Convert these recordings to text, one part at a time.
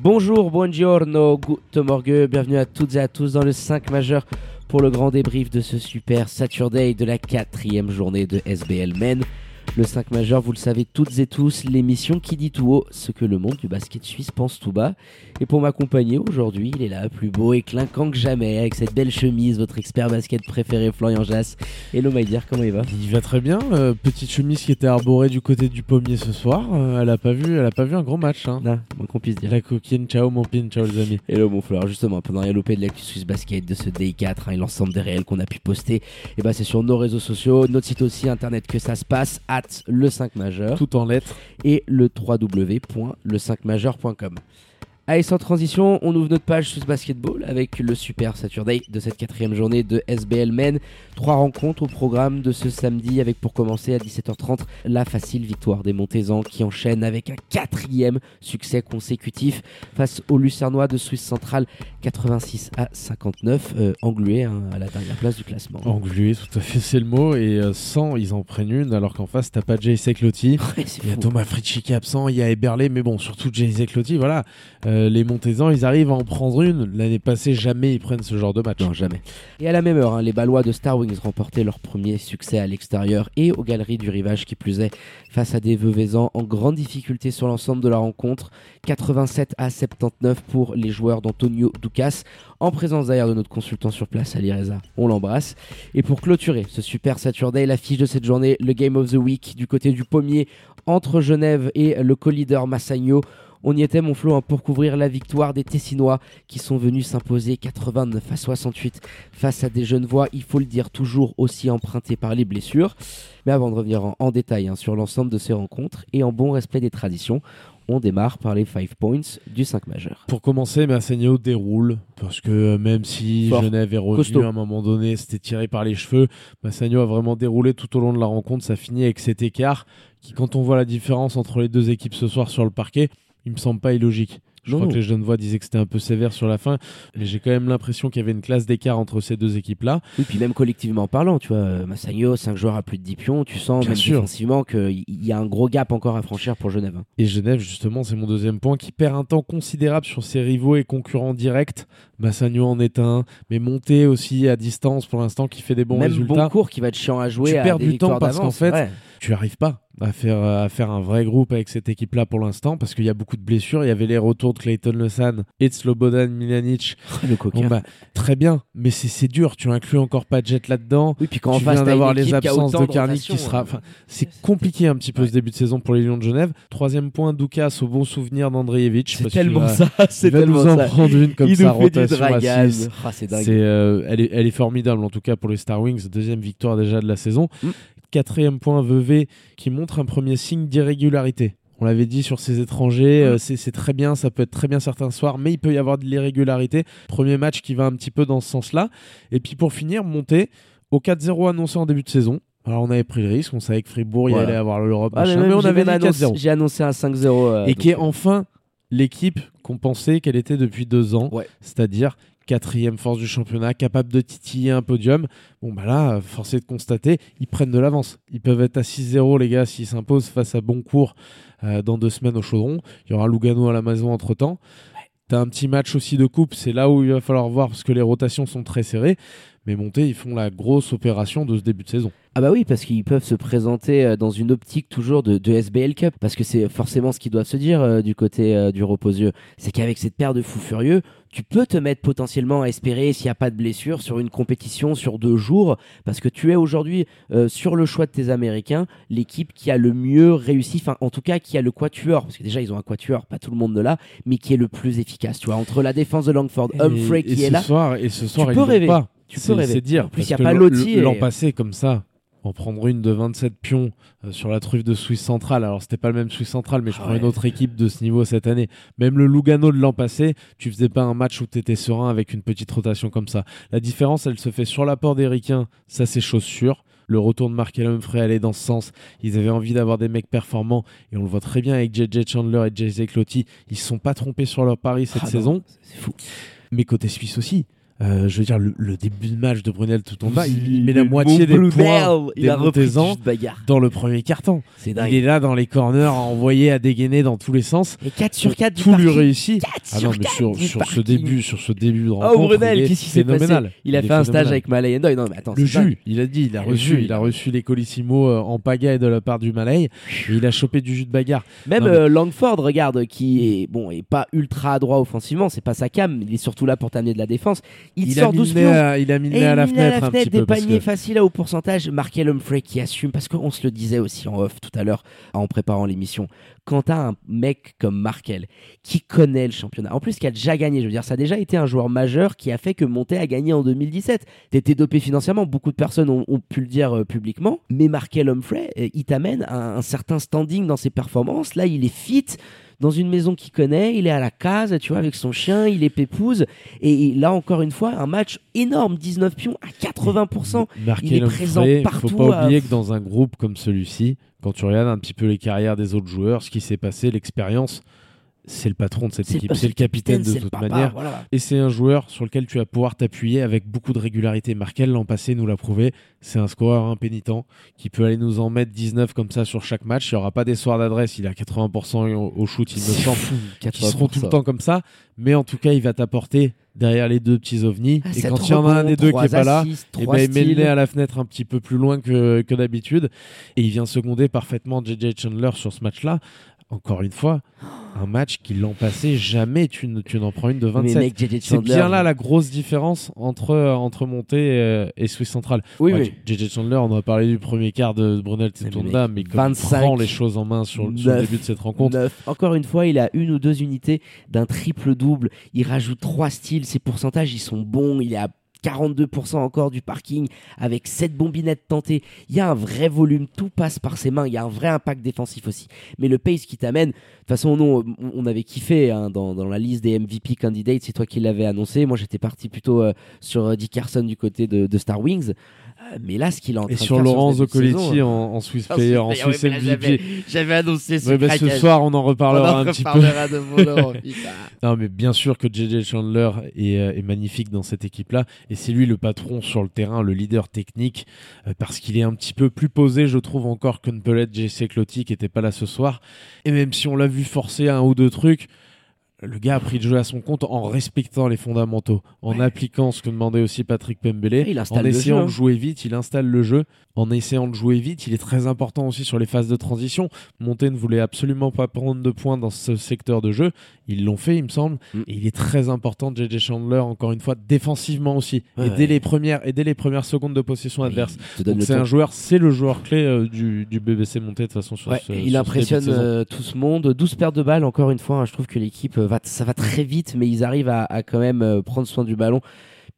Bonjour, buongiorno, good morgue, bienvenue à toutes et à tous dans le 5 majeur pour le grand débrief de ce super Saturday de la quatrième journée de SBL Men. Le 5 majeur, vous le savez toutes et tous, l'émission qui dit tout haut ce que le monde du basket suisse pense tout bas. Et pour m'accompagner aujourd'hui, il est là, plus beau et clinquant que jamais, avec cette belle chemise, votre expert basket préféré, Florian Jass. Hello Maïdir, comment il va? Il va très bien. euh, petite chemise qui était arborée du côté du pommier ce soir. euh, elle a pas vu, elle a pas vu un gros match. Hein. Moins qu'on puisse dire. La coquine, ciao mon pin, ciao les amis. Hello mon Fleur, justement, pendant rien loupé de l'actu Suisse Basket de ce Day 4 hein, et l'ensemble des réels qu'on a pu poster, et bah c'est sur nos réseaux sociaux, notre site aussi internet que ça se passe, at le 5 majeur Tout en lettres. et le www.le5majeur.com. Allez, sans transition, on ouvre notre page Swiss Basketball avec le Super Saturday de cette quatrième journée de SBL Men. Trois rencontres au programme de ce samedi avec pour commencer à 17h30 la facile victoire des Montezans qui enchaînent avec un quatrième succès consécutif face aux Lucernois de Suisse Centrale 86 à 59, euh, englués hein, à la dernière place du classement. Englué, tout à fait, c'est le mot. Et euh, 100, ils en prennent une, alors qu'en face, t'as pas Jay c'est Il y a. Thomas Fritschie qui est absent, il y a Eberle, mais bon, surtout Jay Seclotti, voilà. Euh, les Montezans, ils arrivent à en prendre une. L'année passée, jamais ils prennent ce genre de match. Non, jamais. Et à la même heure, hein, les Ballois de Star Wings remportaient leur premier succès à l'extérieur et aux galeries du rivage qui plus est, face à des Veuvezans en grande difficulté sur l'ensemble de la rencontre. 87 à 79 pour les joueurs d'Antonio Ducas, en présence d'ailleurs de notre consultant sur place, Ali Reza. On l'embrasse. Et pour clôturer ce super Saturday, l'affiche de cette journée, le Game of the Week du côté du pommier entre Genève et le co-leader Massagno. On y était, mon Flo, hein, pour couvrir la victoire des Tessinois qui sont venus s'imposer 89 à 68 face à des jeunes voix, il faut le dire, toujours aussi empruntés par les blessures. Mais avant de revenir en, en détail hein, sur l'ensemble de ces rencontres et en bon respect des traditions, on démarre par les 5 points du 5 majeur. Pour commencer, Massagno déroule parce que euh, même si Fort. Genève est revenu Costaud. à un moment donné, c'était tiré par les cheveux. Massagno a vraiment déroulé tout au long de la rencontre. Ça finit avec cet écart qui, quand on voit la différence entre les deux équipes ce soir sur le parquet, il me semble pas illogique. Je Non. crois que les jeunes voix disaient que c'était un peu sévère sur la fin, mais j'ai quand même l'impression qu'il y avait une classe d'écart entre ces deux équipes-là. Oui, puis même collectivement parlant, tu vois, euh, Massagno, 5 joueurs à plus de 10 pions, tu sens Bien même sûr. défensivement qu'il y a un gros gap encore à franchir pour Genève. hein. Et Genève, justement, c'est mon deuxième point, qui perd un temps considérable sur ses rivaux et concurrents directs. Massagno en est un, mais monté aussi à distance pour l'instant, qui fait des bons même résultats. bon cours qui va être chiant à jouer. Tu à perds des du temps parce qu'en fait, ouais. tu arrives pas à faire, à faire un vrai groupe avec cette équipe-là pour l'instant parce qu'il y a beaucoup de blessures. Il y avait les retours de Clayton Lesan et de Slobodan Milanic. le coquin. Bon, bah, très bien, mais c'est c'est dur. Tu inclus encore pas Jet là-dedans. oui, puis quand tu face, viens d'avoir les absences de rotation, qui sera. enfin, c'est compliqué un petit peu ce début de saison pour les Lions de Genève. Troisième point, Doukas au bon souvenir d'Andreevich. C'est tellement ça, c'est Il va tellement nous en ça. prendre une comme Il ça, nous fait dragage. Ah, c'est dingue. C'est, euh, elle, est, elle est formidable en tout cas pour les Star Wings. Deuxième victoire déjà de la saison. Mm. Quatrième point Vevey qui montre un premier signe d'irrégularité. On l'avait dit sur ces étrangers, Mm. euh, c'est très bien, ça peut être très bien certains soirs, mais il peut y avoir de l'irrégularité. Premier match qui va un petit peu dans ce sens-là. Et puis pour finir, monter au 4-0 annoncé en début de saison. Alors on avait pris le risque, on savait que Fribourg il Voilà. allait avoir l'Europe, Ah, mais mais on j'ai avait annoncé- 4-0 J'ai annoncé un 5-0. euh, et qui est enfin l'équipe qu'on pensait qu'elle était depuis deux ans, Ouais. c'est-à-dire quatrième force du championnat, capable de titiller un podium. Bon bah là, force est de constater, ils prennent de l'avance. Ils peuvent être à 6-0 les gars s'ils s'imposent face à Boncourt euh, dans deux semaines au Chaudron. Il y aura Lugano à la maison entre-temps. T'as un petit match aussi de coupe, c'est là où il va falloir voir parce que les rotations sont très serrées. Mais monter, ils font la grosse opération de ce début de saison. Ah bah oui, parce qu'ils peuvent se présenter euh, dans une optique toujours de, de SBL Cup, parce que c'est forcément ce qu'ils doivent se dire euh, du côté euh, du reposieux. C'est qu'avec cette paire de fous furieux, tu peux te mettre potentiellement à espérer, s'il n'y a pas de blessure, sur une compétition sur deux jours, parce que tu es aujourd'hui, euh, sur le choix de tes Américains, l'équipe qui a le mieux réussi, enfin en tout cas qui a le quatuor, parce que déjà ils ont un quatuor, pas tout le monde de là, mais qui est le plus efficace, tu vois, entre la défense de Langford, Humphrey et, qui et est ce là, Soir, et ce soir, ils peux rêver. Pas. Tu peux rêver. C'est dire. En plus, il y a pas Lotti L'an et- passé, comme ça, en prendre une de 27 pions euh, sur la truffe de Suisse Central. Alors, c'était pas le même Suisse Central, mais je Ah prends une autre équipe de ce niveau cette année. Même le Lugano de l'an passé, tu faisais pas un match où tu étais serein avec une petite rotation comme ça. La différence, elle se fait sur l'apport des Ricains, ça c'est chose sûre. Le retour de Markel Humphrey allait dans ce sens. Ils avaient envie d'avoir des mecs performants et on le voit très bien avec JJ Chandler et JJ Cloty. Ils se sont pas trompés sur leur pari cette Ah saison. C'est fou. Mais côté suisse aussi. Euh, je veux dire, le, le début de match de Brunel tout en bas, il, il Il met la moitié des Brunel, points Il des a dans le premier carton. C'est Il dingue. est là dans les corners, à envoyer, à dégainer dans tous les sens. Et 4 sur 4 du tout lui réussit. 4 Ah non, mais 4 sur, sur ce début, sur ce début de Oh rencontre, Brunel, il est qu'est-ce qui s'est passé. Il a est fait un stage avec Malay Endoy. Non, mais attends, Le c'est dingue. jus, il a dit, il a Le reçu, jus, il a reçu les Colissimo euh, en pagaille de la part du Malay et il a chopé du jus de bagarre. Même Non, mais- euh, Langford, regarde, qui est bon, est pas ultra adroit offensivement, c'est pas sa cam, il est surtout là pour t'amener de la défense. Il, sort mis le 12 nez pions. à, il a mis le Et nez à la fenêtre un petit des peu. paniers que- faciles à haut pourcentage. Markel Humphrey qui assume, parce qu'on se le disait aussi en off tout à l'heure en préparant l'émission. Quand t'as un mec comme Markel qui connaît le championnat, en plus qui a déjà gagné, je veux dire, ça a déjà été un joueur majeur qui a fait que Monté a gagné en 2017. T'étais dopé financièrement, beaucoup de personnes ont, ont pu le dire euh, publiquement, mais Markel Humphrey, euh, il t'amène un, un certain standing dans ses performances. Là, il est fit dans une maison qu'il connaît, il est à la case, tu vois, avec son chien, il est pépouse. Et là, encore une fois, un match énorme, 19 pions à 80%. Marqué Il est présent partout, Faut pas à- oublier que dans un groupe comme celui-ci, quand tu regardes un petit peu les carrières des autres joueurs, ce qui s'est passé, l'expérience, c'est le patron de cette équipe, c'est le capitaine de toute papa, manière. voilà. Et c'est un joueur sur lequel tu vas pouvoir t'appuyer avec beaucoup de régularité. Markel, l'an passé, nous l'a prouvé. C'est un scoreur impénitent qui peut aller nous en mettre 19 comme ça sur chaque match. Il n'y aura pas des soirs d'adresse. Il à 80% au, au shoot, il me semble. Qui seront tout le 80%. temps comme ça. Mais en tout cas, il va t'apporter derrière les deux petits ovnis. Ah, et quand il y en a un des deux qui trois est pas là, et trois ben, il met le nez à la fenêtre un petit peu plus loin que, que d'habitude. Et il vient seconder parfaitement JJ Chandler sur ce match-là. Encore une fois, un match qui l'an passé, jamais tu, ne- tu n'en prends une de Mais 27. mec, JJ C'est bien là la grosse différence entre, euh, entre Monté et, et Swiss Central. Oui, Ouais, oui. JJ Chandler, on a parlé du premier quart de Brunel Titonda, mais comme 25, il prend les choses en main sur, sur le début de cette rencontre, Neuf. Encore une fois, il a une ou deux unités d'un triple-double. Il rajoute trois styles. Ses pourcentages, ils sont bons. Il est à 42% encore du parking avec 7 bombinettes tentées. Il y a un vrai volume, tout passe par ses mains. Il y a un vrai impact défensif aussi. Mais le pace qui t'amène, de toute façon, nous, on- avait kiffé hein, dans, dans la liste des MVP candidates. C'est toi qui l'avais annoncé. Moi, j'étais parti plutôt euh, sur euh, Dick Carson du côté de, de Star Wings. Mais là, ce qu'il est en train et de sur faire Laurent ce début de saison, Zoccoletti euh, en, en Swiss Player, en Swiss MVP. j'avais- annoncé ce bah, ce soir, on en reparlera en un petit peu. Non, mais bien sûr que JJ Chandler est, euh, est magnifique dans cette équipe-là. Et c'est lui le patron sur le terrain, le leader technique, euh, parce qu'il est un petit peu plus posé, je trouve, encore que ne peut l'être JC Cloty, qui n'était pas là ce soir. Et même si on l'a vu forcer un ou deux trucs, le gars a pris le jeu à son compte en respectant les fondamentaux, en appliquant ce que demandait aussi Patrick Pembele, Il en essayant jeu, hein. de jouer vite, il installe le jeu. En essayant de jouer vite, il est très important aussi sur les phases de transition. Monté ne voulait absolument pas prendre de points dans ce secteur de jeu. Ils l'ont fait, il me semble. Mm. Et il est très important, JJ Chandler, encore une fois, défensivement aussi. Ouais, et, ouais. dès les premières, et dès les premières secondes de possession adverse. c'est un joueur, c'est le joueur clé euh, du, du BBC Monté de toute façon sur ce, il ce impressionne de euh, tout ce monde. 12 paires de balles, encore une fois. hein, je trouve que l'équipe euh, va, ça va très vite, mais ils arrivent à, à quand même euh, prendre soin du ballon.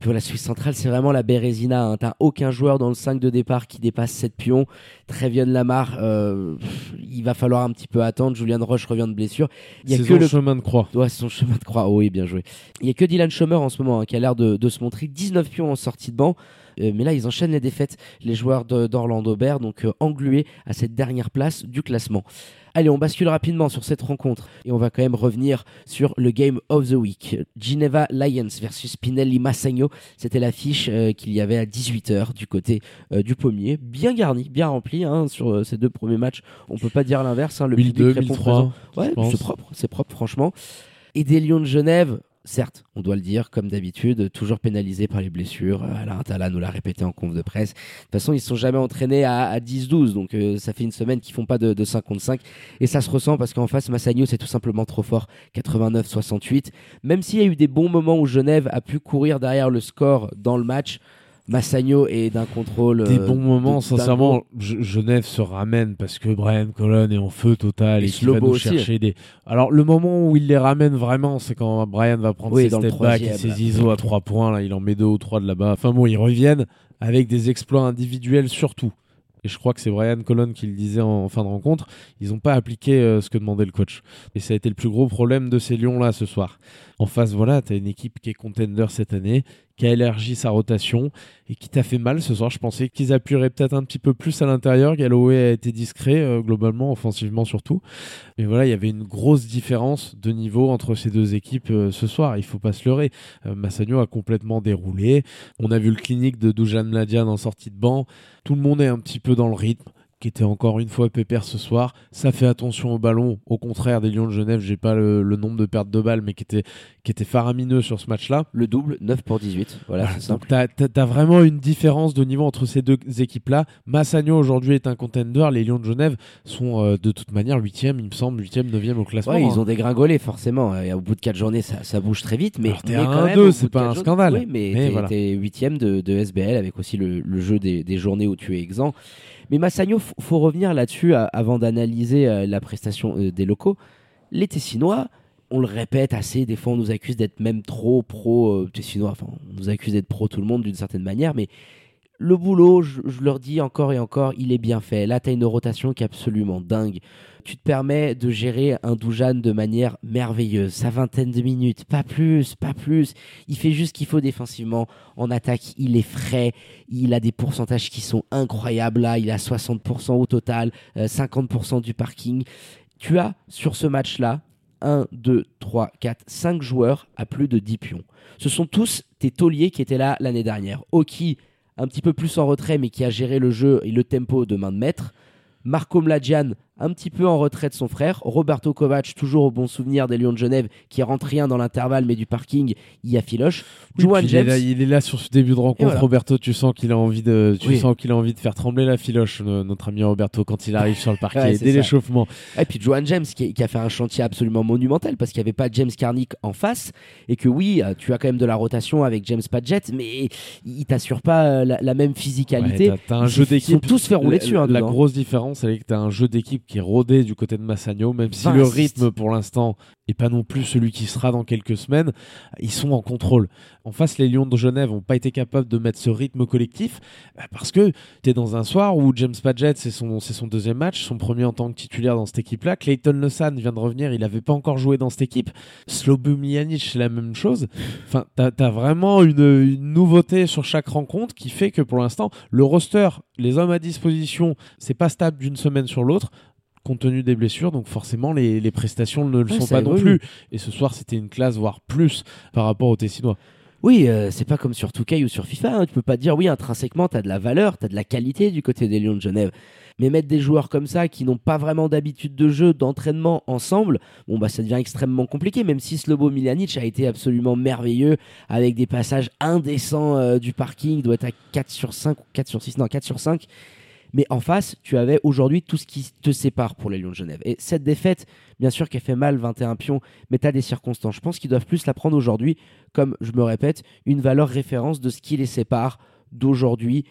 Puis voilà, Suisse centrale, c'est vraiment la Bérésina. Hein. T'as aucun joueur dans le 5 de départ qui dépasse 7 pions. Trevion Lamar, euh, il va falloir un petit peu attendre. Julian Roche revient de blessure. Il y a C'est que son le chemin de croix. Ouais, c'est son chemin de croix. Oh oui, bien joué. Il y a que Dylan Schomer en ce moment hein, qui a l'air de, de se montrer 19 pions en sortie de banc. Euh, mais là, ils enchaînent les défaites, les joueurs d'Orlando Bear, donc euh, englués à cette dernière place du classement. Allez, on bascule rapidement sur cette rencontre et on va quand même revenir sur le Game of the Week. Geneva Lions versus Pinelli Massagno. C'était l'affiche euh, qu'il y avait à 18h du côté euh, du pommier. Bien garni, bien rempli hein, sur euh, ces deux premiers matchs. On peut pas dire l'inverse. hein, le public 1002, répond 1003. présent. Ouais, c'est propre, c'est propre, franchement. Et des Lions de Genève, certes, on doit le dire, comme d'habitude, toujours pénalisés par les blessures. Euh, Alain Attala nous l'a répété en conf de presse. De toute façon, ils se sont jamais entraînés à, à 10-12, donc euh, ça fait une semaine qu'ils font pas de, de 5 contre 5. Et ça se ressent parce qu'en face, Massagno, c'est tout simplement trop fort. 89-68. Même s'il y a eu des bons moments où Genève a pu courir derrière le score dans le match, Massagno est d'un contrôle. Des euh, bons moments, de- sincèrement, Ge- Genève se ramène parce que Brian Colon est en feu total Et et, qu'il va nous aussi. chercher des. Alors le moment où il les ramène vraiment, c'est quand Brian va prendre Oui, ses step back et ses. ISO à 3 points, là, il en met deux ou trois de là-bas. Enfin bon, ils reviennent avec des exploits individuels surtout. et je crois que c'est Brian Colon qui le disait en, fin de rencontre, ils n'ont pas appliqué euh, ce que demandait le coach. Et ça a été le plus gros problème de ces Lions-là ce soir. En face, voilà, tu as une équipe qui est contender cette année, qui a élargi sa rotation et qui t'a fait mal ce soir. Je pensais qu'ils appuieraient peut-être un petit peu plus à l'intérieur. Galloway a été discret, euh, globalement, offensivement surtout. Mais voilà, il y avait une grosse différence de niveau entre ces deux équipes euh, ce soir. Il faut pas se leurrer. Massagno a complètement déroulé. On a vu le clinique de Dujan Mladian en sortie de banc. Tout le monde est un petit peu dans le rythme qui était encore une fois pépère ce soir. Ça fait attention au ballon. Au contraire des Lions de Genève, j'ai pas le, nombre de pertes de balles, mais qui était, qui était faramineux sur ce match-là. Le double, 9 pour 18. Voilà, c'est simple. Tu as, vraiment une différence de niveau entre ces deux équipes-là. Massagno aujourd'hui est un contender. Les Lions de Genève sont euh, de toute manière 8 il me semble, 8 9 au classement. Ouais, ils ont dégringolé forcément. Et au bout de 4 journées, ça, ça bouge très vite. Mais, mais quand même, 2, c'est pas un scandale. Oui, mais, mais voilà. 8 de, de, SBL avec aussi le, le jeu des, des journées où tu es exempt. Mais Massagno, il faut revenir là-dessus avant d'analyser euh, la prestation euh, des locaux. Les Tessinois, on le répète assez, des fois on nous accuse d'être même trop pro euh, Tessinois, enfin on nous accuse d'être pro tout le monde d'une certaine manière, mais le boulot, je, leur dis encore et encore, il est bien fait. Là, tu as une rotation qui est absolument dingue. Tu te permets de gérer un Doujan de manière merveilleuse. Sa vingtaine de minutes, pas plus, pas plus. Il fait juste ce qu'il faut défensivement. En attaque, il est frais. Il a des pourcentages qui sont incroyables. Là, il a 60% au total, 50% euh, du parking. Tu as sur ce match-là 1, 2, 3, 4, 5 joueurs à plus de 10 pions. Ce sont tous tes tauliers qui étaient là l'année dernière. Oki, un petit peu plus en retrait, mais qui a géré le jeu et le tempo de main de maître. Marco Mladjian, un petit peu en retrait de son frère. Roberto Kovac, toujours au bon souvenir des Lions de Genève, qui rentre rien dans l'intervalle, mais du parking, il y a filoche. James. Il est, là, sur ce début de rencontre. Roberto, tu sens qu'il a envie de, tu sens qu'il a envie de faire trembler la filoche, notre ami Roberto, quand il arrive sur le parquet dès l'échauffement. Et puis Johan James, qui, a fait un chantier absolument monumental parce qu'il n'y avait pas James Carnick en face, et que oui, euh, tu as quand même de la rotation avec James Padgett, mais il t'assure pas euh, la, même physicalité. Ouais, un jeu d'équipe. Ils tous fait rouler dessus. Hein, la grosse différence, c'est que tu as un jeu d'équipe qui est rodé du côté de Massagno, même si le rythme pour l'instant n'est pas non plus celui qui sera dans quelques semaines, ils sont en contrôle. En face, les Lions de Genève n'ont pas été capables de mettre ce rythme collectif bah, parce que tu es dans un soir où James Padgett, c'est son, son deuxième match, son premier en tant que titulaire dans cette équipe-là. Clayton Lesan vient de revenir, il n'avait pas encore joué dans cette équipe. Slobu Mijanic, c'est la même chose. Enfin, tu as, vraiment une, une nouveauté sur chaque rencontre qui fait que pour l'instant, le roster, les hommes à disposition, c'est pas stable d'une semaine sur l'autre compte tenu des blessures, donc forcément les, prestations ne le sont pas non plus. Et ce soir, c'était une classe, voire plus, par rapport aux Tessinois. Oui, euh, c'est pas comme sur 2K ou sur FIFA. Hein. Tu peux pas dire, oui, intrinsèquement, tu as de la valeur, tu as de la qualité du côté des Lions de Genève. Mais mettre des joueurs comme ça qui n'ont pas vraiment d'habitude de jeu, d'entraînement ensemble, bon bah ça devient extrêmement compliqué. Même si Slobo Miljanic a été absolument merveilleux avec des passages indécents euh, du parking, il doit être à 4 sur 5 ou 4 sur 6, non 4 sur 5. Mais en face, tu avais aujourd'hui tout ce qui te sépare pour les Lions de Genève. Et cette défaite, bien sûr qu'elle fait mal, 21 pions, mais tu as des circonstances. Je pense qu'ils doivent plus la prendre aujourd'hui comme, je me répète, une valeur référence de ce qui les sépare d'aujourd'hui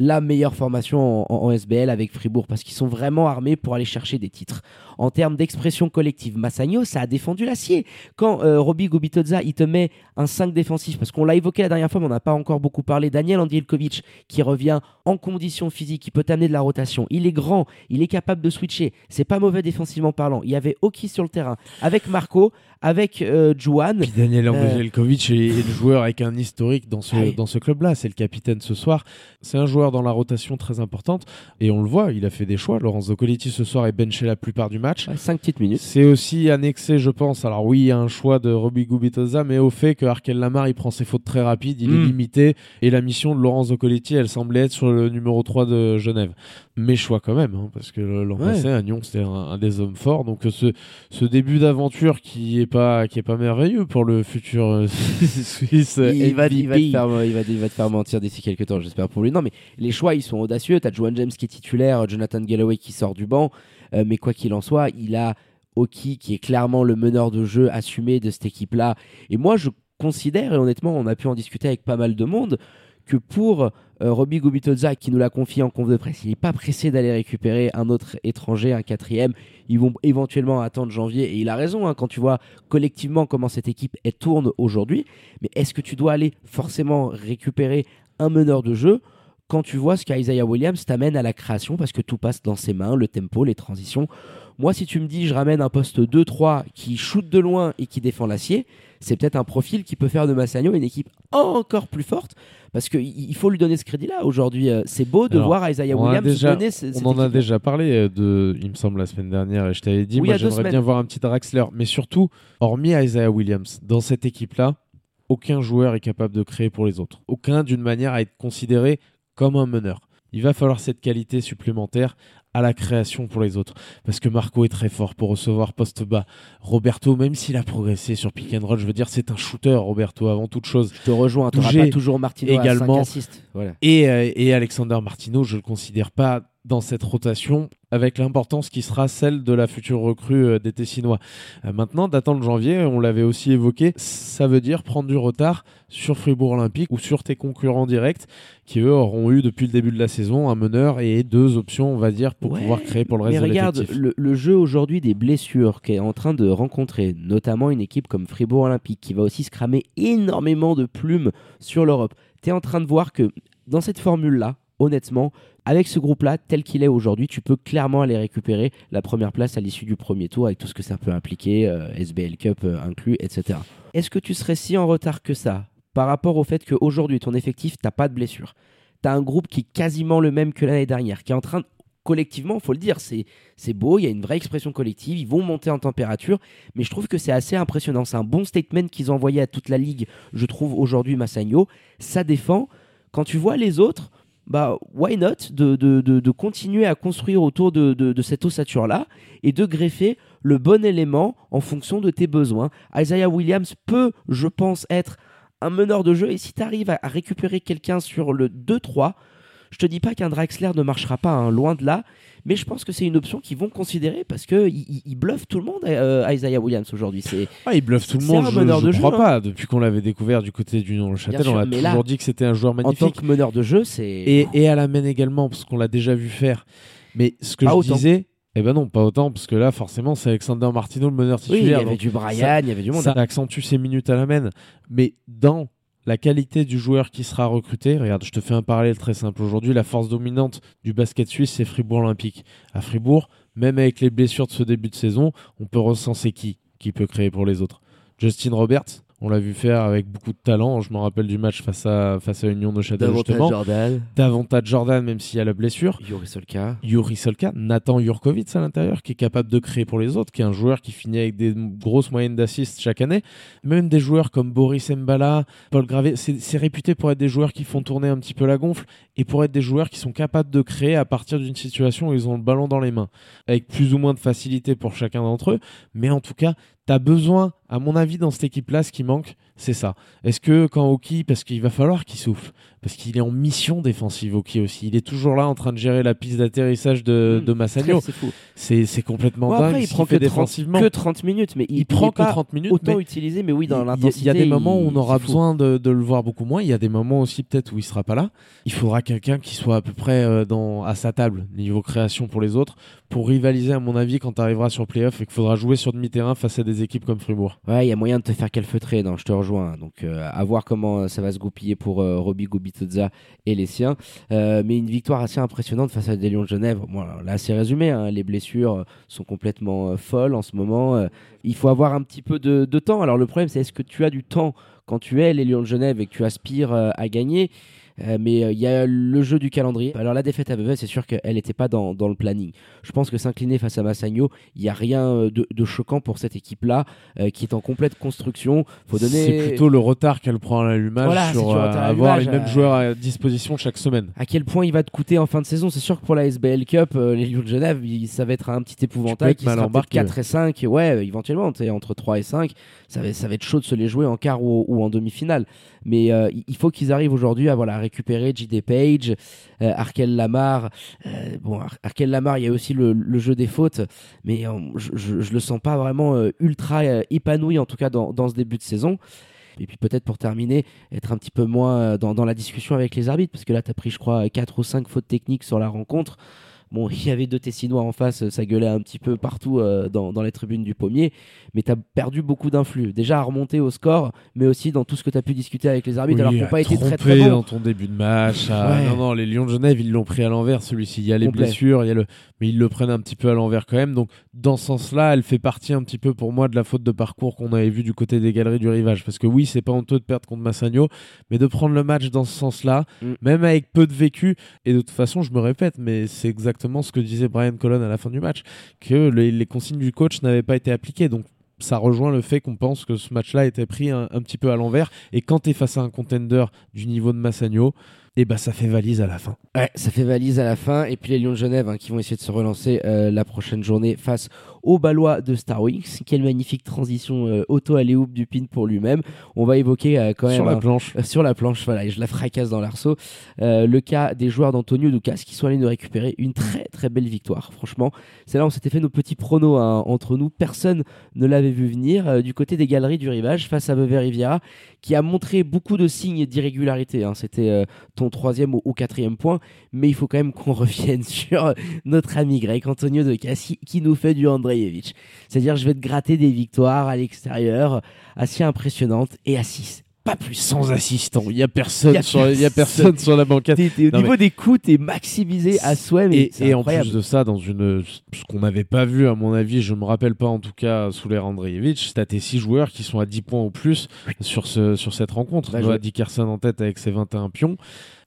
la meilleure formation en, SBL avec Fribourg parce qu'ils sont vraiment armés pour aller chercher des titres. En termes d'expression collective, Massagno, ça a défendu l'acier. Quand euh, Roby Gubitoza, il te met un 5 défensif, parce qu'on l'a évoqué la dernière fois, mais on n'a pas encore beaucoup parlé, Daniel Andielkovic qui revient en condition physique, qui peut t'amener de la rotation. Il est grand, il est capable de switcher. C'est pas mauvais défensivement parlant. Il y avait Oki sur le terrain avec Marco, avec euh, Juan. Puis Daniel euh, Andielkovic est, le joueur avec un historique dans ce, ah dans ce club-là. C'est le capitaine ce soir. C'est un joueur dans la rotation très importante. Et on le voit, il a fait des choix. Laurence Zoccoletti ce soir est benché la plupart du match. 5 petites minutes. C'est aussi annexé, je pense. Alors oui, il y a un choix de Roby Gubitoza, mais au fait que Arkel Lamar, il prend ses fautes très rapides, il est hmm. limité. Et la mission de Laurence Zoccoletti, elle semblait être sur le numéro 3 de Genève. Mais choix quand même, hein, parce que l'an passé, à Nyon, c'était un, des hommes forts. Donc ce, ce début d'aventure qui est pas qui est pas merveilleux pour le futur euh, Suisse. Il, va, il, va te faire, il, va, il va te faire mentir d'ici quelques temps, j'espère pour lui. Non, mais les choix, ils sont audacieux. Tu as Joan James qui est titulaire, Jonathan Galloway qui sort du banc. Euh, mais quoi qu'il en soit, il a Oki qui est clairement le meneur de jeu assumé de cette équipe-là. Et moi, je considère, et honnêtement, on a pu en discuter avec pas mal de monde, que pour euh, Robbie Gubitoza, qui nous l'a confié en conf de presse, il n'est pas pressé d'aller récupérer un autre étranger, un quatrième. Ils vont éventuellement attendre janvier. Et il a raison, hein, quand tu vois collectivement comment cette équipe tourne aujourd'hui. Mais est-ce que tu dois aller forcément récupérer un meneur de jeu quand tu vois ce qu'Isaiah Williams t'amène à la création, parce que tout passe dans ses mains, le tempo, les transitions. Moi, si tu me dis je ramène un poste 2-3 qui shoot de loin et qui défend l'acier, c'est peut-être un profil qui peut faire de Massagno une équipe encore plus forte parce qu'il faut lui donner ce crédit-là aujourd'hui. Euh, c'est beau de Alors, voir Isaiah Williams déjà- donner cette On en a déjà parlé euh, de, il me semble, la semaine dernière, et je t'avais dit, Oui, moi j'aimerais bien voir un petit Draxler. Mais surtout, hormis Isaiah Williams, dans cette équipe-là, aucun joueur est capable de créer pour les autres. Aucun d'une manière à être considéré comme un meneur. Il va falloir cette qualité supplémentaire à la création pour les autres. Parce que Marco est très fort pour recevoir poste bas. Roberto, même s'il a progressé sur pick and roll, je veux dire, c'est un shooter, Roberto, avant toute chose. Je te rejoins, tu pas toujours Martino également. à 5 assists. Voilà. Et, euh, et Alexander Martino, je ne le considère pas dans cette rotation avec l'importance qui sera celle de la future recrue euh, des Tessinois. Euh, maintenant, d'attendre janvier, on l'avait aussi évoqué, ça veut dire prendre du retard sur Fribourg Olympique ou sur tes concurrents directs qui, eux, auront eu depuis le début de la saison un meneur et deux options, on va dire, pour Ouais, pouvoir créer pour le reste Mais de regarde, le, le jeu aujourd'hui des blessures qu'est en train de rencontrer, notamment une équipe comme Fribourg Olympique, qui va aussi se cramer énormément de plumes sur l'Europe. Tu es en train de voir que dans cette formule-là, honnêtement, avec ce groupe-là, tel qu'il est aujourd'hui, tu peux clairement aller récupérer la première place à l'issue du premier tour, avec tout ce que ça peut impliquer, euh, SBL Cup euh, inclus, etc. Est-ce que tu serais si en retard que ça par rapport au fait qu'aujourd'hui, ton effectif, t'as pas de blessure? T'as un groupe qui est quasiment le même que l'année dernière, qui est en train collectivement, faut le dire, c'est c'est beau, il y a une vraie expression collective, ils vont monter en température, mais je trouve que c'est assez impressionnant. C'est un bon statement qu'ils ont envoyé à toute la ligue, je trouve, aujourd'hui, Massagno. Ça défend. Quand tu vois les autres, bah, why not de, continuer à construire autour de, cette ossature-là et de greffer le bon élément en fonction de tes besoins. Isaiah Williams peut, je pense, être un meneur de jeu et si tu arrives à récupérer quelqu'un sur le 2-3, je te dis pas qu'un Draxler ne marchera pas, hein, loin de là, mais je pense que c'est une option qu'ils vont considérer parce que il, il- il bluffe tout le monde, euh, Isaiah Williams aujourd'hui. C'est Ah, il bluffe tout le monde, un je, meneur je de jeu, crois hein. pas. Depuis qu'on l'avait découvert du côté du Neuchâtel, sûr, on a toujours là, dit que c'était un joueur en tant magnifique. que meneur de jeu, c'est Et, et à la main également, parce qu'on l'a déjà vu faire. Mais ce que Pas je autant. disais, eh ben non, pas autant, parce que là, forcément, c'est Alexander Martino, le meneur oui, il y titulaire. avait du Brian, il y avait du monde. ça accentue ses minutes à la main. Mais dans la qualité du joueur qui sera recruté, regarde, je te fais un parallèle très simple. Aujourd'hui, la force dominante du basket suisse, c'est Fribourg Olympique. À Fribourg, même avec les blessures de ce début de saison, on peut recenser qui qui peut créer pour les autres. Justin Roberts, on l'a vu faire avec beaucoup de talent. Je me rappelle du match face à, face à Union de Châtel, Davantage justement. Jordan, Davantage Jordan, même s'il y a la blessure. Yuri Solka. Yuri Solka, Nathan Jurkovic à l'intérieur, qui est capable de créer pour les autres, qui est un joueur qui finit avec des grosses moyennes d'assists chaque année. Même des joueurs comme Boris Mbala, Paul Gravé, c'est c'est réputé pour être des joueurs qui font tourner un petit peu la gonfle et pour être des joueurs qui sont capables de créer à partir d'une situation où ils ont le ballon dans les mains, avec plus ou moins de facilité pour chacun d'entre eux. Mais en tout cas, tu as besoin, à mon avis, dans cette équipe-là, ce qui manque, c'est ça. Est-ce que quand Oki, parce qu'il va falloir qu'il souffle, parce qu'il est en mission défensive Oki aussi, il est toujours là en train de gérer la piste d'atterrissage de, Mm. de Massagno. C'est complètement dingue. après, il prend que fait 30, défensivement. que 30 minutes, mais il, il prend que pas 30 minutes, autant mais utilisé, mais oui, dans il l'intensité. Il y a des moments où on il- aura besoin de, de le voir beaucoup moins. Il y a des moments aussi peut-être où il sera pas là. Il faudra quelqu'un qui soit à peu près euh, dans, à sa table niveau création pour les autres pour rivaliser à mon avis quand tu arriveras sur playoff et qu'il faudra jouer sur demi-terrain face à des équipes comme Fribourg. Ouais, il y a moyen de te faire calfeutrer, non, je te rejoins. Donc, euh, à voir comment euh, ça va se goupiller pour euh, Roby Gubitoza et les siens. Euh, mais une victoire assez impressionnante face à des Lions de Genève. Bon, là, c'est résumé. hein, les blessures sont complètement folles en ce moment. Il faut avoir un petit peu de, de temps. Alors, le problème, c'est est-ce que tu as du temps quand tu es les Lions de Genève et que tu aspires à gagner? Euh, mais euh, il y a le jeu du calendrier. Alors la défaite à Vevey, c'est sûr qu'elle n'était pas dans, dans le planning. Je pense que s'incliner face à Massagno, il n'y a rien euh, de, de choquant pour cette équipe-là euh, qui est en complète construction. Faut donner. C'est plutôt le retard qu'elle prend à l'allumage Voilà, sur euh, à avoir les mêmes joueurs à disposition chaque semaine. à quel point il va te coûter en fin de saison. C'est sûr que pour la SBL Cup, les Lions de Genève, il- ça va être un petit épouvantail qui sera embarqué, peut-être 4 et 5. Ouais, éventuellement, t'es entre 3 et 5. Ça va, ça va être chaud de se les jouer en quart ou, ou en demi-finale. Mais il- faut qu'ils arrivent aujourd'hui à voilà, récupérer JD Page, euh, Arkel Lamar. Euh, bon, Ar- Arkel Lamar, il y a aussi le, jeu des fautes. Mais euh, je, je, le sens pas vraiment ultra épanoui, en tout cas dans, ce début de saison. Et puis peut-être pour terminer, être un petit peu moins dans, dans la discussion avec les arbitres, parce que là, tu as pris, je crois, 4 ou 5 fautes techniques sur la rencontre. Bon, il y avait deux Tessinois en face, ça gueulait un petit peu partout euh, dans, dans les tribunes du pommier, mais tu as perdu beaucoup d'influx. Déjà à remonter au score, mais aussi dans tout ce que tu as pu discuter avec les arbitres, Oui, alors à pas été très très bons. dans ton début de match. à- Ouais. Non, non, les Lions de Genève, ils l'ont pris à l'envers, celui-ci. Il y a les Complet. blessures, il y a le... mais ils le prennent un petit peu à l'envers quand même. Donc, dans ce sens-là, elle fait partie un petit peu pour moi de la faute de parcours qu'on avait vu du côté des galeries du rivage. Parce que oui, c'est pas honteux de perdre contre Massagno, mais de prendre le match dans ce sens-là, Mm. même avec peu de vécu. Et de toute façon, je me répète, mais c'est exactement ce que disait Brian Colon à la fin du match, que les, consignes du coach n'avaient pas été appliquées. Donc, ça rejoint le fait qu'on pense que ce match-là était pris un, petit peu à l'envers. Et quand tu es face à un contender du niveau de Massagno, et bah ça fait valise à la fin. Ça fait valise à la fin. Et puis les Lions de Genève hein, qui vont essayer de se relancer euh, la prochaine journée face aux Balois de Star Wings. Quelle magnifique transition euh, auto oop du pin pour lui-même. On va évoquer euh, quand même Sur la planche. euh, sur la planche, voilà, et je la fracasse dans l'arceau. Euh, le cas des joueurs d'Antonio Ducas qui sont allés nous récupérer une très très belle victoire. Franchement, c'est là où on s'était fait nos petits pronos hein, entre nous. Personne ne l'avait vu venir. Du côté des galeries du rivage, face à Vevey Riviera, qui a montré beaucoup de signes d'irrégularité. hein. C'était ton troisième ou, ou quatrième point, mais il faut quand même qu'on revienne sur notre ami grec Antonio Ducas qui, qui nous fait du C'est-à-dire, je vais te gratter des victoires à l'extérieur assez impressionnantes et à 6. Pas plus. Sans assistant, il y a personne, Y a sur, il y a personne. personne sur la banquette. Au Non, niveau des coups, t'es maximisé à souhait, mais Et, en plus de ça, dans une ce qu'on n'avait pas vu à mon avis, je me rappelle pas en tout cas sous l'ère Andreevich, t'as tes six joueurs qui sont à 10 points ou plus sur ce sur cette rencontre. Bien Noah. Dickerson en tête avec ses 21 pions.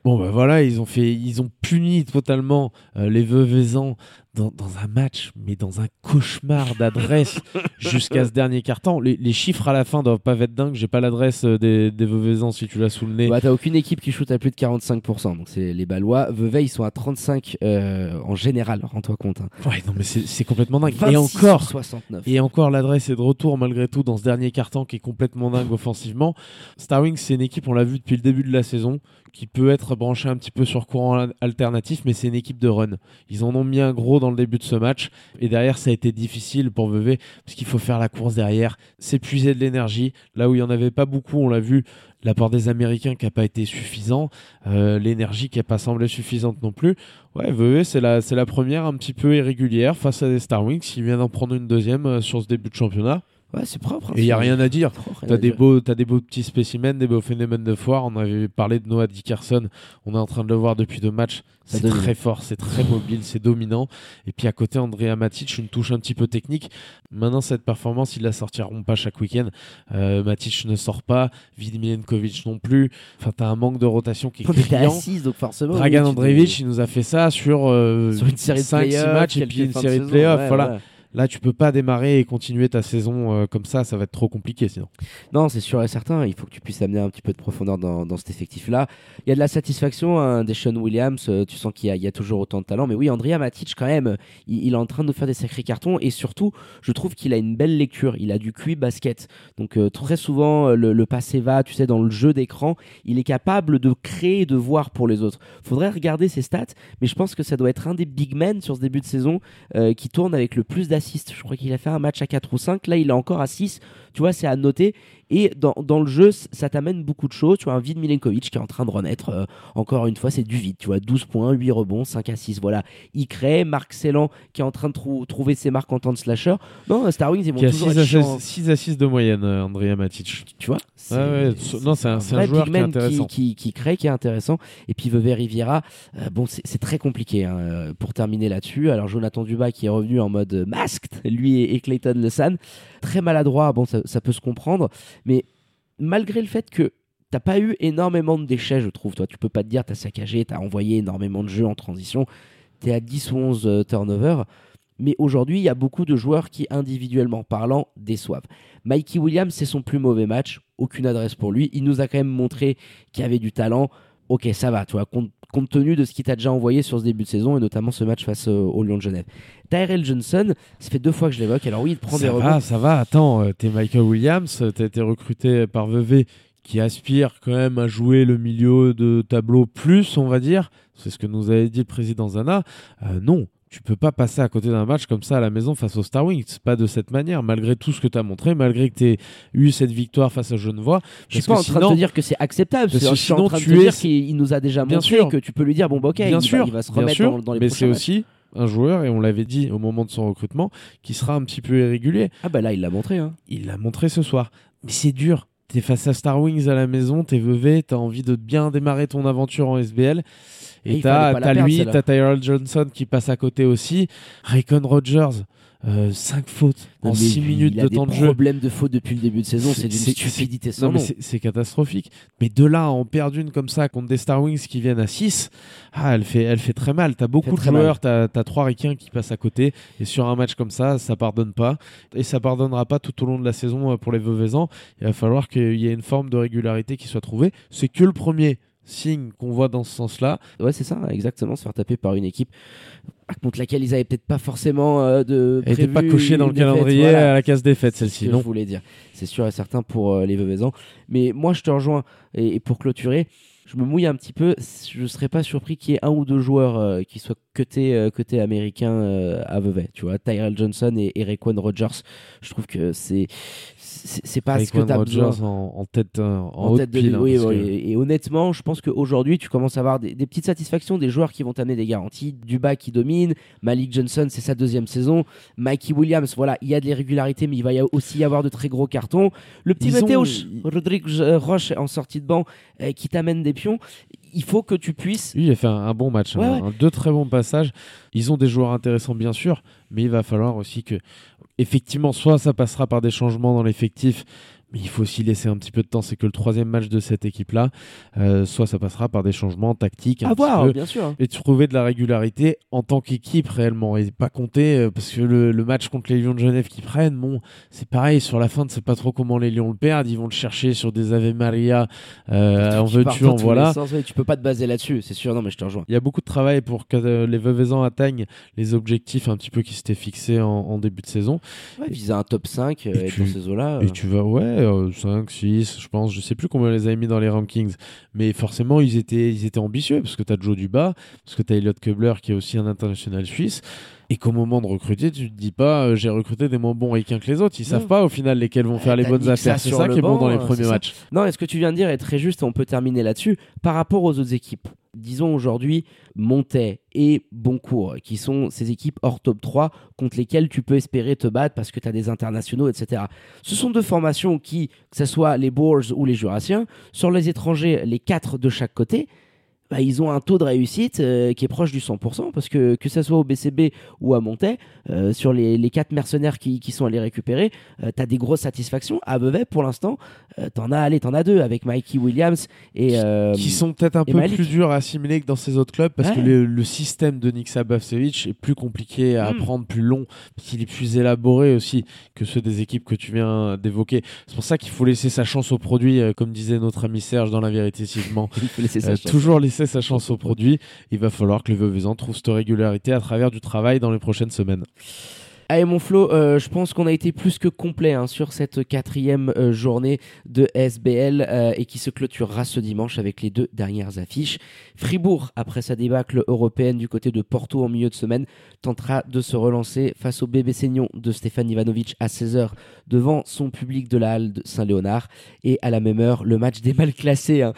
Bon bah voilà, ils ont fait, ils ont puni totalement euh, les Veuvezans dans, dans un match, mais dans un cauchemar d'adresse jusqu'à ce dernier carton. Les, les chiffres à la fin doivent pas être dingues. J'ai pas l'adresse euh, des, des Veuvezans si tu l'as sous le nez. Bah, t'as aucune équipe qui shoot à plus de 45%. Donc c'est les Balois. Vevey, ils sont à 35 euh, en général, rends-toi compte. hein. Ouais, non mais c'est c'est complètement dingue. 26 Et encore, sur 69. Et encore, l'adresse est de retour malgré tout dans ce dernier carton qui est complètement dingue offensivement. Star Wings, c'est une équipe, on l'a vu depuis le début de la saison, qui peut être branchée un petit peu sur courant al- alternatif, mais c'est une équipe de run. Ils en ont mis un gros dans le début de ce match. Et derrière, ça a été difficile pour Vevey, parce qu'il faut faire la course derrière, s'épuiser de l'énergie. Là où il n'y en avait pas beaucoup, on l'a vu, l'apport des Américains qui n'a pas été suffisant, euh, l'énergie qui n'a pas semblé suffisante non plus. Ouais, Vevey, c'est la, première un petit peu irrégulière face à des Star Wings qui viennent d'en prendre une deuxième euh, sur ce début de championnat. Ouais, c'est propre. hein, Et il n'y a rien à dire. T'as à des, dire. beaux, t'as des beaux petits spécimens, des beaux phénomènes de foire. On avait parlé de Noah Dickerson. On est en train de le voir depuis deux matchs. C'est très fort, c'est très mobile, c'est dominant. Et puis à côté, Andrea Matic, une touche un petit peu technique. Maintenant, cette performance, ils la sortiront pas chaque week-end. Euh, Matic ne sort pas, Vid Milenkovic non plus. Enfin, t'as un manque de rotation qui est criant. à 6, donc forcément. Dragan oui, tu Andreevich, il nous a fait ça sur, euh, sur une série de 5-6 playoffs, matchs et puis une série de playoffs. ouais, voilà. voilà. Là, tu peux pas démarrer et continuer ta saison euh, comme ça, ça va être trop compliqué sinon. Non, c'est sûr et certain. Il faut que tu puisses amener un petit peu de profondeur dans, dans cet effectif-là. Il y a de la satisfaction hein, des Sean Williams. euh, tu sens qu'il y, a- toujours autant de talent. Mais oui, Andrea Matic, quand même, il, est en train de nous faire des sacrés cartons. Et surtout, je trouve qu'il a une belle lecture. Il a du QI basket. Donc, euh, très souvent, le, passé va, tu sais, dans le jeu d'écran. Il est capable de créer de voir pour les autres. Faudrait regarder ses stats. Mais je pense que ça doit être un des big men sur ce début de saison qui tourne avec le plus d'assists. Je crois qu'il a fait un match à 4 ou 5. Là, il est encore à 6. Tu vois, c'est à noter. Et dans, dans le jeu, ça t'amène beaucoup de choses. Tu vois, un vide Milenkovic qui est en train de renaître. euh, encore une fois, c'est du vide. Tu vois, 12 points, 8 rebonds, 5 à 6. Voilà. Il crée. Marc Célan qui est en train de trou- trouver ses marques en temps de slasher. Non, Star Wings, ils vont Qui a toujours 6 être à, chiants. 6 à 6 de moyenne, euh, Andrea Matic. Tu vois Ouais, ouais, non, c'est un- c'est un vrai joueur qui est intéressant. Qui, qui crée, qui est intéressant. Et puis Vevey Riviera, euh, bon, c'est c'est très compliqué hein, euh, pour terminer là-dessus. Alors Jonathan Duba qui est revenu en mode euh, lui et, Clayton Lesan, très maladroit. Bon, ça, ça peut se comprendre, mais malgré le fait que t'as pas eu énormément de déchets, je trouve. Toi, tu peux pas te dire t'as saccagé, t'as envoyé énormément de jeux en transition. T'es à 10 ou 11 euh, turnovers. Mais aujourd'hui, il y a beaucoup de joueurs qui, individuellement parlant, déçoivent. Mikey Williams, c'est son plus mauvais match. Aucune adresse pour lui. Il nous a quand même montré qu'il avait du talent. Ok, ça va, tu vois, compte, compte tenu de ce qu'il t'a déjà envoyé sur ce début de saison et notamment ce match face euh, au Lyon de Genève. Tyrell Johnson, ça fait deux fois que je l'évoque. Alors oui, il prend des Ça rebonds. va, ça va. Attends, euh, t'es Michael Williams, euh, t'as été recruté par Vevey qui aspire quand même à jouer le milieu de tableau plus, on va dire. C'est ce que nous avait dit le président Zana. Euh, non, tu peux pas passer à côté d'un match comme ça à la maison face au Star Wings. Pas de cette manière, malgré tout ce que tu as montré, malgré que tu aies eu cette victoire face à Genevois. Je suis pas en train de te dire que c'est acceptable. Parce c'est- que Je suis en sinon, train de tu te es- dire qu'il il nous a déjà Bien montré sûr. que tu peux lui dire bon bah ok, bien il, sûr, va, il va se remettre dans, dans les mais c'est aussi un joueur, et on l'avait dit au moment de son recrutement, qui sera un petit peu irrégulier. Ah bah là, il l'a montré. Hein. Il l'a montré ce soir. Mais c'est dur. T'es face à Star Wings à la maison, t'es veuvé, t'as envie de bien démarrer ton aventure en SBL. Et il t'as t'as lui, t'as Tyrell Johnson qui passe à côté aussi. Raycon Rogers, 5 fautes Non, en mais 6 minutes il a de des temps de jeu. problèmes de faute depuis le début de saison, c'est d'une stupidité sans non, mais nom. c'est- C'est catastrophique. Mais de là à en perdre une comme ça contre des Star Wings qui viennent à 6, ah, elle, fait, elle fait très mal. T'as beaucoup de joueurs, t'as as trois ricains qui passent à côté. Et sur un match comme ça, ça pardonne pas. Et ça pardonnera pas tout au long de la saison euh, pour les Veuvezans. Il va falloir qu'il y ait une forme de régularité qui soit trouvée. C'est que le premier signe qu'on voit dans ce sens-là. Ouais, c'est ça, exactement, se faire taper par une équipe contre laquelle ils avaient peut-être pas forcément euh, de. Elle n'était pas cochée dans le défaite, calendrier voilà. à la case défaite, ce celle-ci. Non. je voulais dire. C'est sûr et certain pour euh, les Veuvezans. Mais moi, je te rejoins. Et, et pour clôturer, je me mouille un petit peu. Je ne serais pas surpris qu'il y ait un ou deux joueurs euh, qui soient cotés euh, cotés américains euh, à Vevey. Tu vois, Tyrell Johnson et, et Raekwon Rogers. Je trouve que c'est c'est pas ce que tu as besoin. En, en tête, euh, en, tête de pile, hein, oui, parce oui, que- et, et honnêtement, je pense qu'aujourd'hui, tu commences à avoir des, des petites satisfactions, des joueurs qui vont t'amener des garanties. Duba qui domine, Malik Johnson, c'est sa deuxième saison. Mikey Williams, voilà, il y a de l'irrégularité, mais il va y aussi y avoir de très gros cartons. Le petit Ils ont- Mateusz Rodrigue euh, Roche en sortie de banc euh, qui t'amène des pions. Il faut que tu puisses. Lui, il a fait un, un bon match, Ouais, hein, ouais. un- deux très bons passages. Ils ont des joueurs intéressants, bien sûr, mais il va falloir aussi que, effectivement, soit ça passera par des changements dans l'effectif, mais il faut aussi laisser un petit peu de temps. C'est que le troisième match de cette équipe-là, euh, soit ça passera par des changements tactiques, un À petit voir, peu, bien sûr. et trouver de la régularité en tant qu'équipe réellement et pas compter euh, parce que le, le match contre les Lions de Genève qui prennent bon c'est pareil sur la fin tu sais pas trop comment les Lions le perdent ils vont le chercher sur des Ave Maria euh, en veux-tu en voilà sens, ouais, tu peux pas te baser là-dessus, c'est sûr. Non, mais je te rejoins. il y a beaucoup de travail pour que euh, les Veuvezans atteignent les objectifs un petit peu qui s'étaient fixés en, en début de saison. Ouais, viser un top 5 euh, Et tu- dans ces eaux-là. Et tu vas, ouais, euh, 5, 6, je pense, je sais plus combien on les avait mis dans les rankings, mais forcément ils étaient, ils étaient ambitieux parce que tu as Joe Duba, parce que tu as Elliot Kubler qui est aussi un international suisse. Et qu'au moment de recruter, tu te dis pas euh, j'ai recruté des moins bons ricains que les autres. Ils Non. savent pas au final lesquels vont faire les bonnes ça affaires. C'est ça le qui est bon dans les euh, premiers ça. matchs. Non, et ce que tu viens de dire est très juste, on peut terminer là-dessus. Par rapport aux autres équipes, disons aujourd'hui Montet et Boncourt, qui sont ces équipes hors top 3 contre lesquelles tu peux espérer te battre parce que tu as des internationaux, etc. Ce sont deux formations qui, que ce soit les Boers ou les Jurassiens, sur les étrangers, les quatre de chaque côté, bah, ils ont un taux de réussite euh, qui est proche du 100%, parce que que ce soit au BCB ou à Montet, euh, sur les, les quatre mercenaires qui, qui sont allés récupérer, tu as des grosses satisfactions. À Vevey, pour l'instant, euh, t'en as, allez, t'en as deux, avec Mikey Williams et... euh, qui sont peut-être un peu Malik. plus durs à assimiler que dans ces autres clubs parce Ouais. que le, le système de Nick Sabavsevich est plus compliqué à Mm. apprendre, plus long, parce qu'il est plus élaboré aussi que ceux des équipes que tu viens d'évoquer. C'est pour ça qu'il faut laisser sa chance au produit, euh, comme disait notre ami Serge dans La Vérité il faut laisser sa chance au produit. Il va falloir que les Veuvezans trouvent cette régularité à travers du travail dans les prochaines semaines. Allez mon Flo, euh, je pense qu'on a été plus que complet hein, sur cette quatrième euh, journée de SBL euh, et qui se clôturera ce dimanche avec les deux dernières affiches. Fribourg, après sa débâcle européenne du côté de Porto en milieu de semaine, tentera de se relancer face au bébé Seignon de Stéphane Ivanovic à 16h devant son public de la halle de Saint-Léonard. Et à la même heure, le match des mal classés, hein,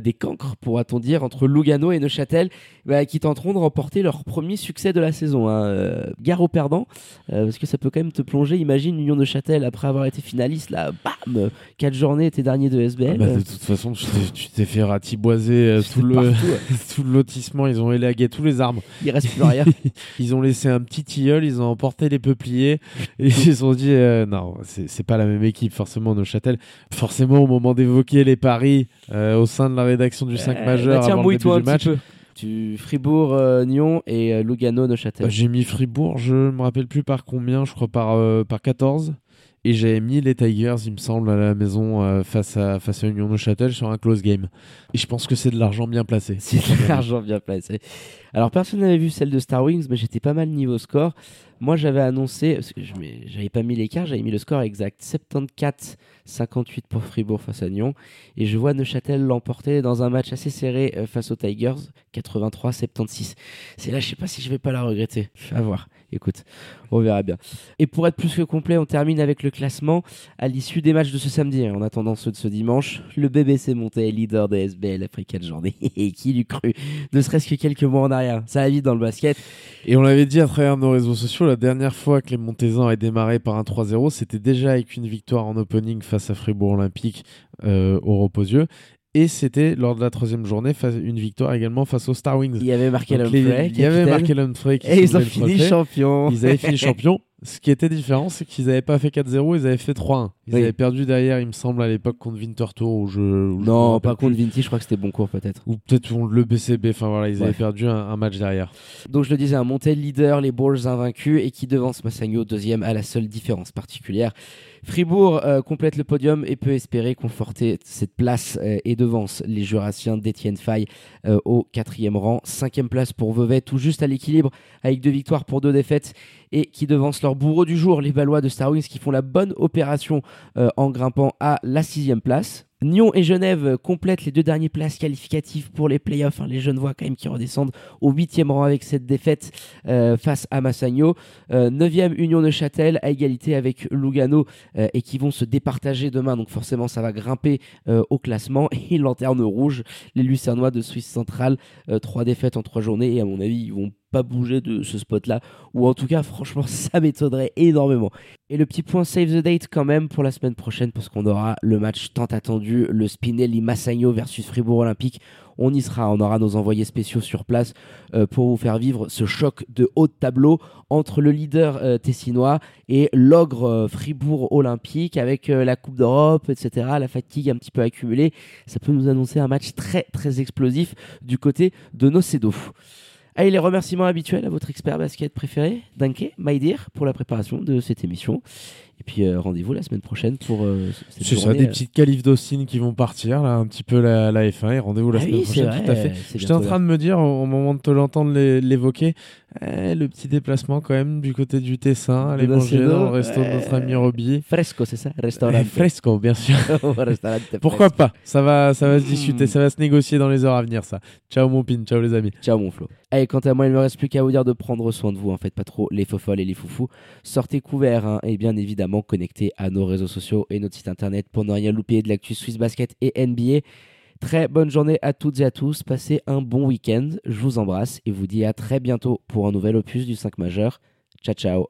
des cancres pourra-t-on dire, entre Lugano et Neuchâtel, bah, qui tenteront de remporter leur premier succès de la saison. Hein. Gare aux perdants. Euh, parce que ça peut quand même te plonger. Imagine Union de Châtel après avoir été finaliste, là, bam, 4 journées, t'es dernier de Ah SBL. bah, euh, de toute façon, tu t'es- fait ratiboiser euh, tout, le, partout, ouais. tout le lotissement. Ils ont élagué tous les arbres. il reste plus rien. Ils ont laissé un petit tilleul, ils ont emporté les peupliers et ils se sont dit euh, non, c'est pas la même équipe forcément Neuchâtel. Forcément au moment d'évoquer les paris euh, au sein de la rédaction du 5 Euh, majeur bah tiens, avant le début du match, peu. Tu Fribourg, euh, Nyon et euh, Lugano, Neuchâtel. bah, j'ai mis Fribourg, je me rappelle plus par combien, je crois par euh, par 14 et j'avais mis les Tigers, il me semble, à la maison face à face à Union Neuchâtel sur un close game. Et je pense que c'est de l'argent bien placé. C'est de l'argent bien placé. Alors, personne n'avait vu celle de Star Wings, mais j'étais pas mal niveau score. Moi, j'avais annoncé, parce que je j'avais pas mis l'écart, j'avais mis le score exact 74-58 pour Fribourg face à Nyon. Et je vois Neuchâtel l'emporter dans un match assez serré euh, face aux Tigers, 83-76. C'est là, je sais pas si je vais pas la regretter. À voir. Écoute, on verra bien. Et pour être plus que complet, on termine avec le classement à l'issue des matchs de ce samedi. En attendant ceux de ce dimanche, le BBC monté leader des SBL après 4 journées. Et qui l'eût cru Ne serait-ce que quelques mois en arrière. Ça va vite dans le basket. Et on l'avait dit à travers nos réseaux sociaux, la dernière fois que les Montezans avaient démarré par un 3-0, c'était déjà avec une victoire en opening face à Fribourg Olympique euh, au Reposieux. Et c'était lors de la troisième journée une victoire également face aux Star Wings. Il y avait marqué Humphrey. Il y avait marqué Humphrey. Et ils ont fini champions. Ils avaient fini champions. Ce qui était différent, c'est qu'ils n'avaient pas fait 4-0, ils avaient fait 3-1. Ils avaient perdu derrière, il me semble, à l'époque contre Winterthur. Où je, non, pas contre Vinti, je crois que c'était bon cours peut-être. Ou peut-être le BCB, enfin voilà, ils avaient perdu un, match derrière. Donc je le disais, un monté leader, les Bulls invaincus et qui devance Massagno deuxième à la seule différence particulière. Fribourg euh, complète le podium et peut espérer conforter cette place euh, et devance les Jurassiens d'Etienne Fay euh, au quatrième rang. Cinquième place pour Vevey, tout juste à l'équilibre avec deux victoires pour deux défaites et qui devance leur bourreau du jour, les Valois de Star Wings, qui font la bonne opération en grimpant à la sixième place. Nyon et Genève complètent les deux dernières places qualificatives pour les playoffs. Hein. Les Genevois quand même qui redescendent au huitième rang avec cette défaite euh, face à Massagno. Euh, neuvième Union de Châtel à égalité avec Lugano euh, et qui vont se départager demain. Donc forcément ça va grimper au classement. Et lanterne rouge, les Lucernois de Suisse centrale. trois défaites en trois journées et à mon avis ils vont pas bouger de ce spot-là. Ou en tout cas, franchement, ça m'étonnerait énormément. Et le petit point save the date quand même pour la semaine prochaine, parce qu'on aura le match tant attendu, le Spinelli Massagno versus Fribourg Olympique. On y sera, on aura nos envoyés spéciaux sur place euh, pour vous faire vivre ce choc de haut de tableau entre le leader euh, tessinois et l'ogre euh, Fribourg Olympique avec la Coupe d'Europe, etc. La fatigue un petit peu accumulée. Ça peut nous annoncer un match très très explosif du côté de Nocedo. Allez, les remerciements habituels à votre expert basket préféré, Danke, Maïdir, pour la préparation de cette émission. Et puis euh, rendez-vous la semaine prochaine pour euh, C'est ça, des euh. petites qualifs d'Austin qui vont partir, là, un petit peu la, F1. Et rendez-vous la ah semaine prochaine, tout à fait. J'étais en train de me dire, au, moment de te l'entendre l'évoquer, eh, le petit déplacement quand même du côté du Tessin, aller manger dans le resto de notre ami Roby. Fresco, c'est ça Restaurant. Eh, fresco, bien sûr. Pourquoi pas? Ça va, ça va se discuter, hmm. ça va se négocier dans les heures à venir, ça. Ciao mon pin, ciao les amis. Ciao mon Flo. Allez, quant à moi, il ne me reste plus qu'à vous dire de prendre soin de vous. En fait, pas trop les folles et les foufous. Sortez couverts hein, et bien évidemment connectés à nos réseaux sociaux et notre site internet pour ne rien louper de l'actu Swiss Basket et NBA. Très bonne journée à toutes et à tous. Passez un bon week-end. Je vous embrasse et vous dis à très bientôt pour un nouvel opus du 5 majeur. Ciao, ciao.